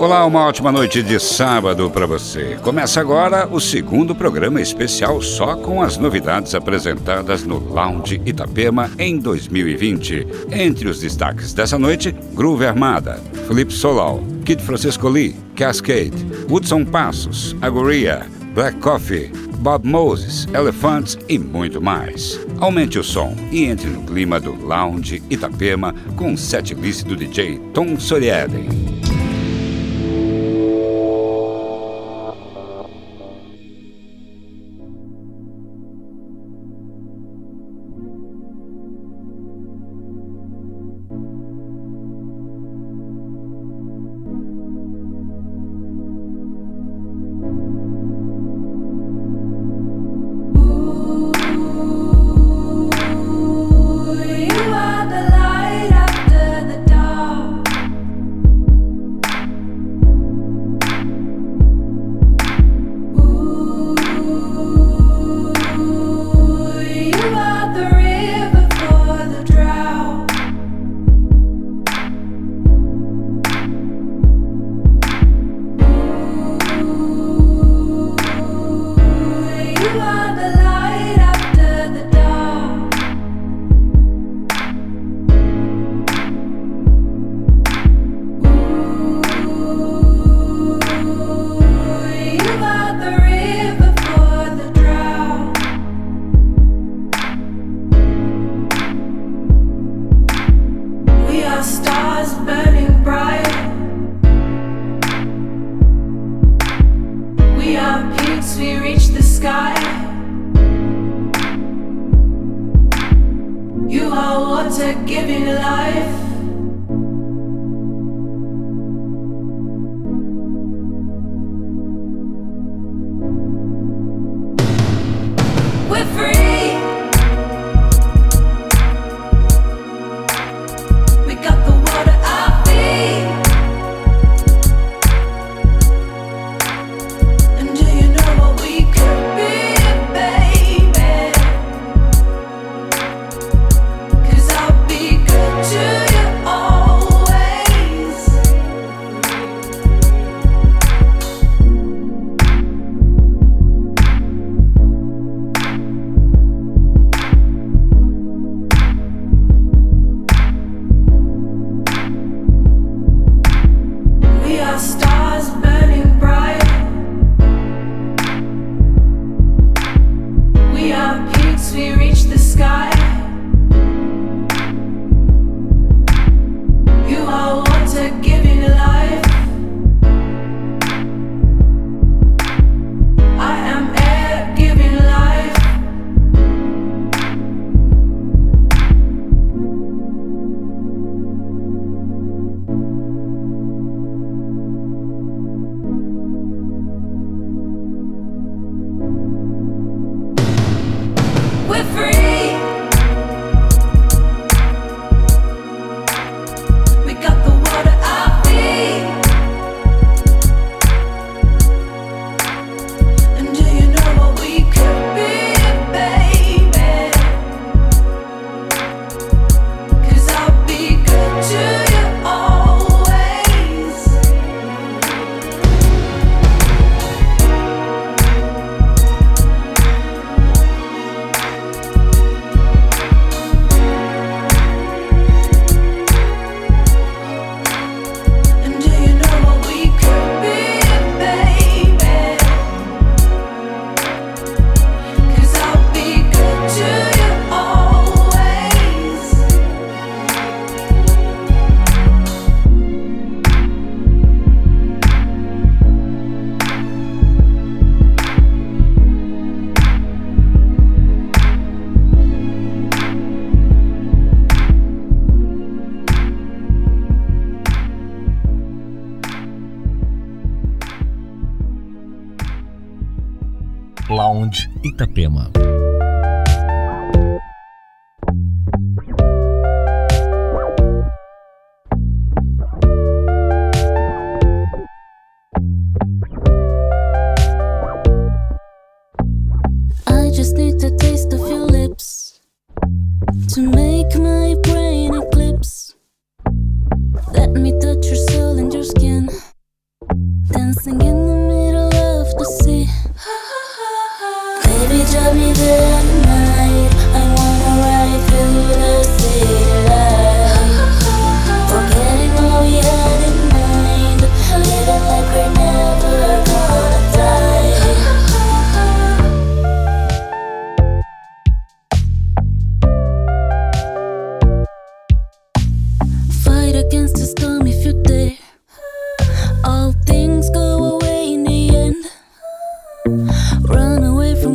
Olá, uma ótima noite de sábado para você. Começa agora o segundo programa especial só com as novidades apresentadas no Lounge Itapema em 2020. Entre os destaques dessa noite, Groove Armada, Felipe Solal, Kid Francisco Lee, Cascade, Woodson Passos, Agoria, Black Coffee, Bob Moses, Elephants e muito mais. Aumente o som e entre no clima do Lounge Itapema com o setlist do DJ Tom Soriaden. Itapema.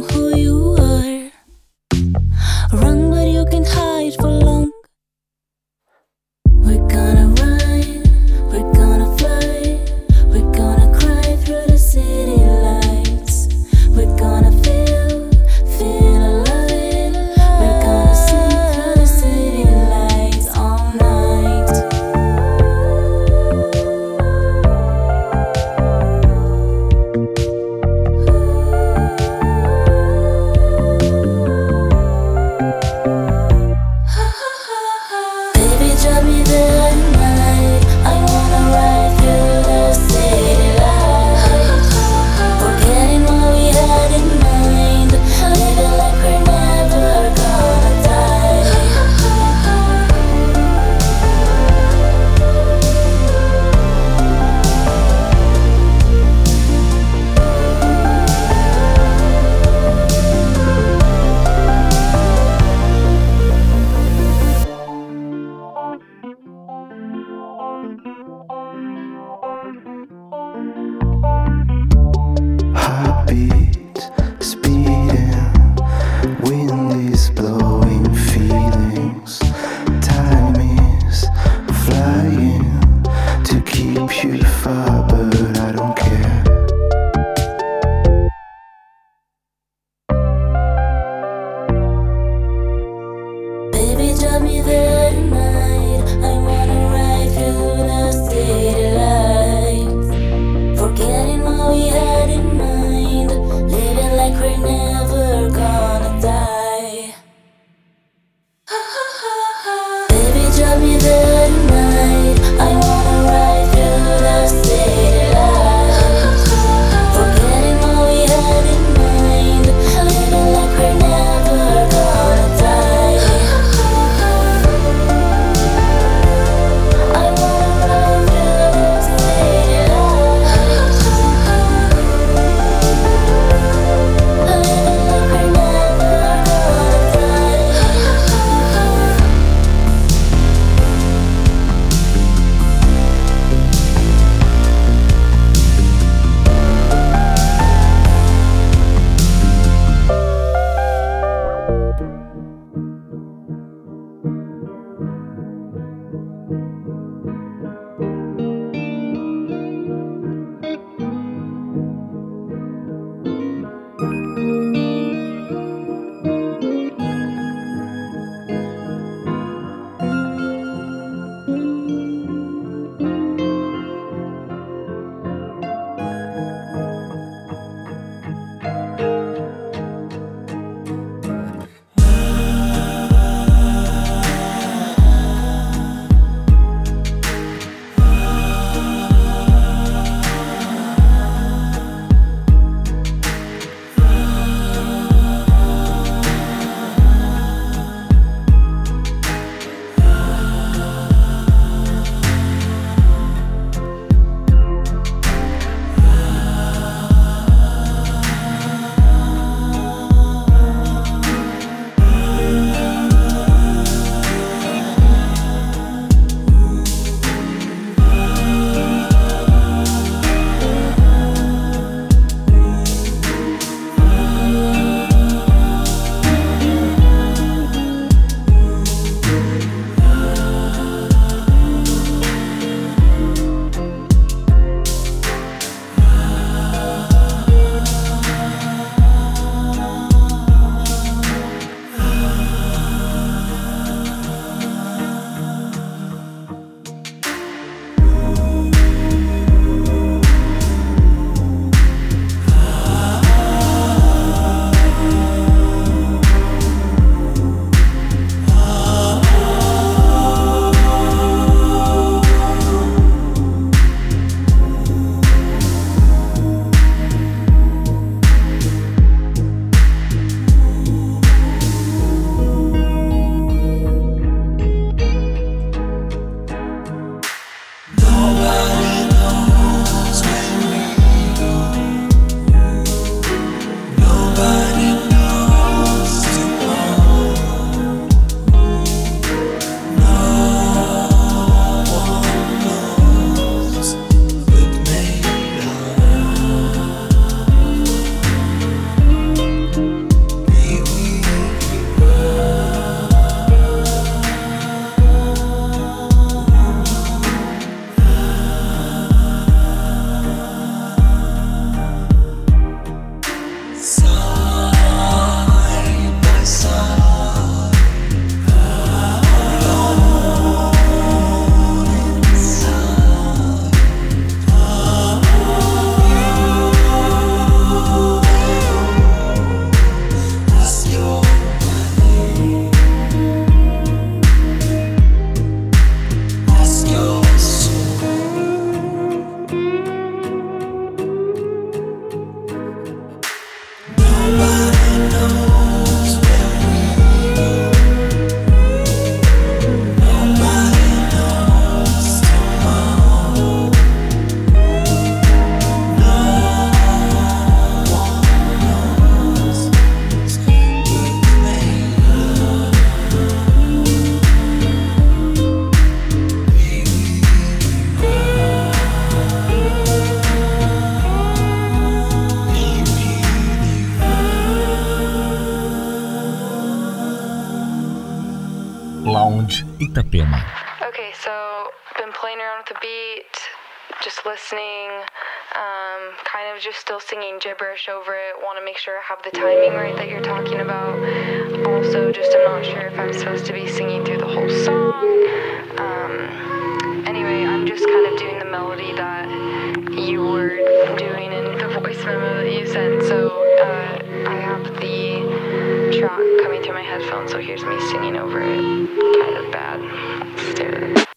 who tell me that just still singing gibberish over it. Want to make sure I have the timing right that you're talking about. Also, just I'm not sure if I'm supposed to be singing through the whole song. Um, anyway, I'm just kind of doing the melody that you were doing in the voice memo that you sent. So uh, I have the track coming through my headphones, so here's me singing over it. Kind of bad. Let's do it.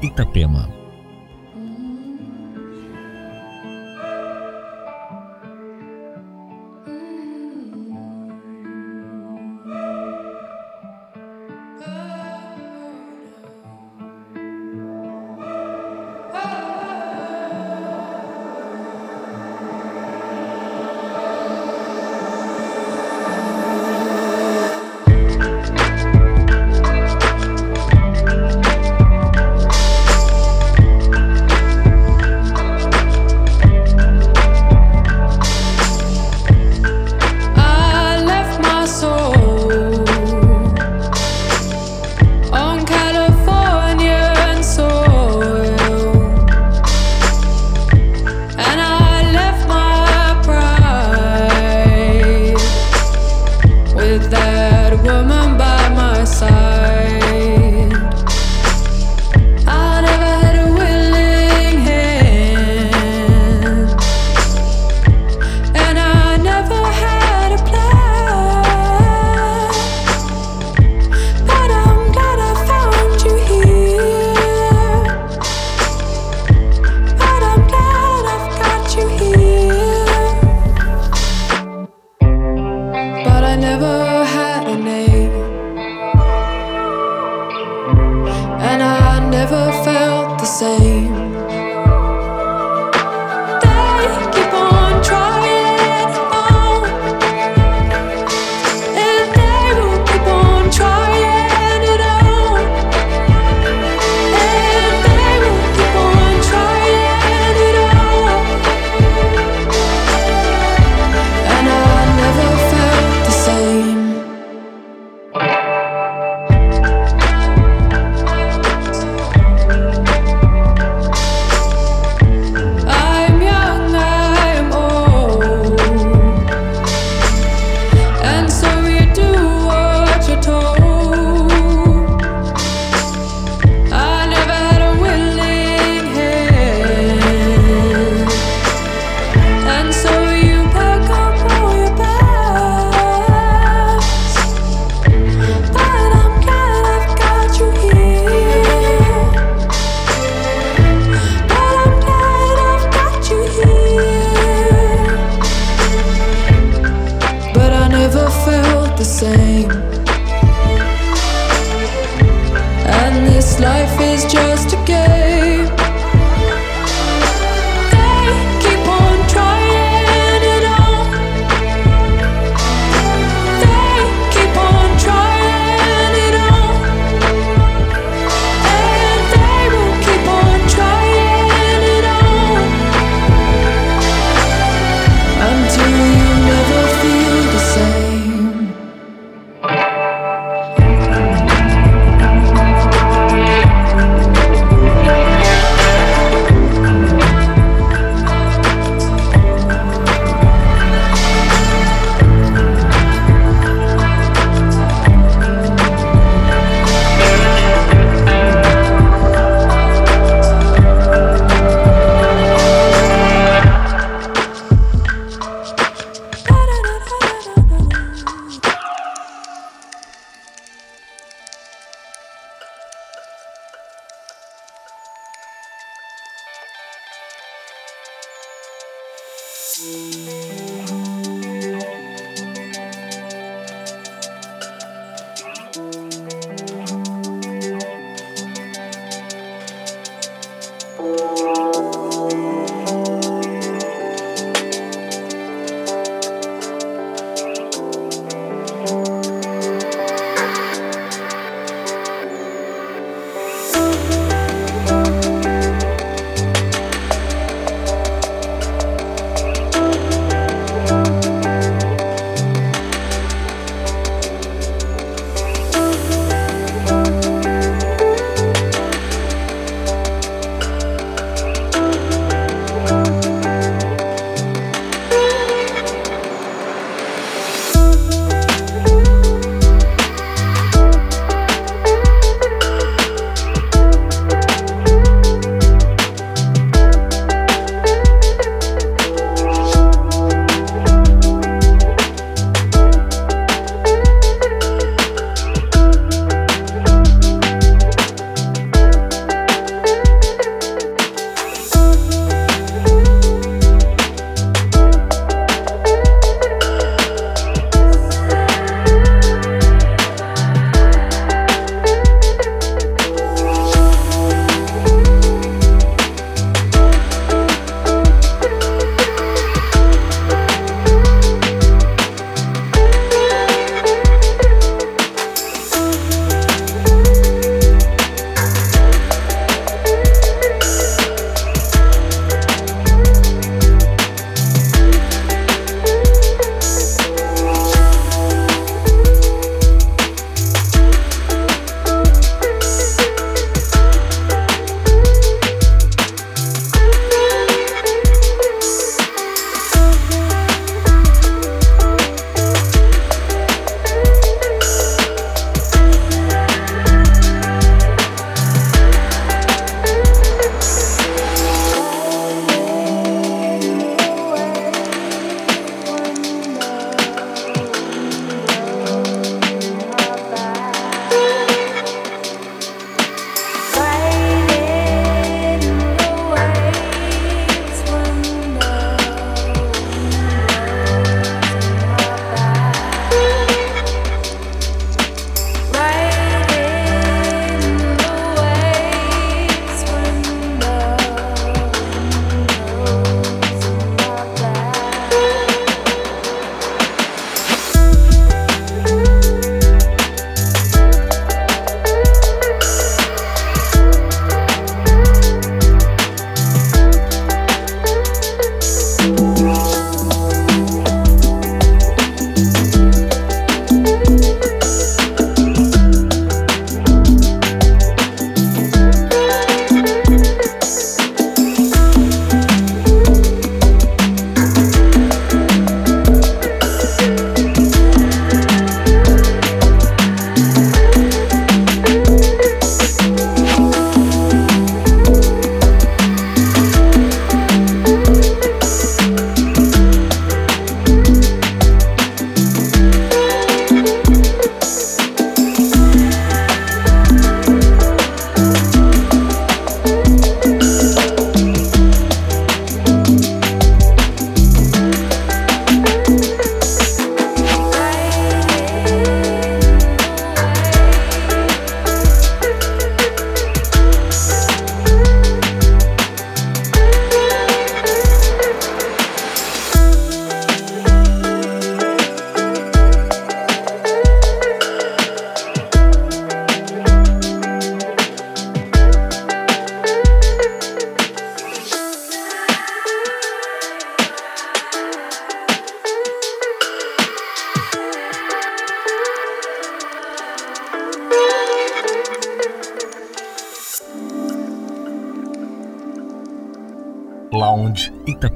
Itapema.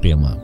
Ефрема.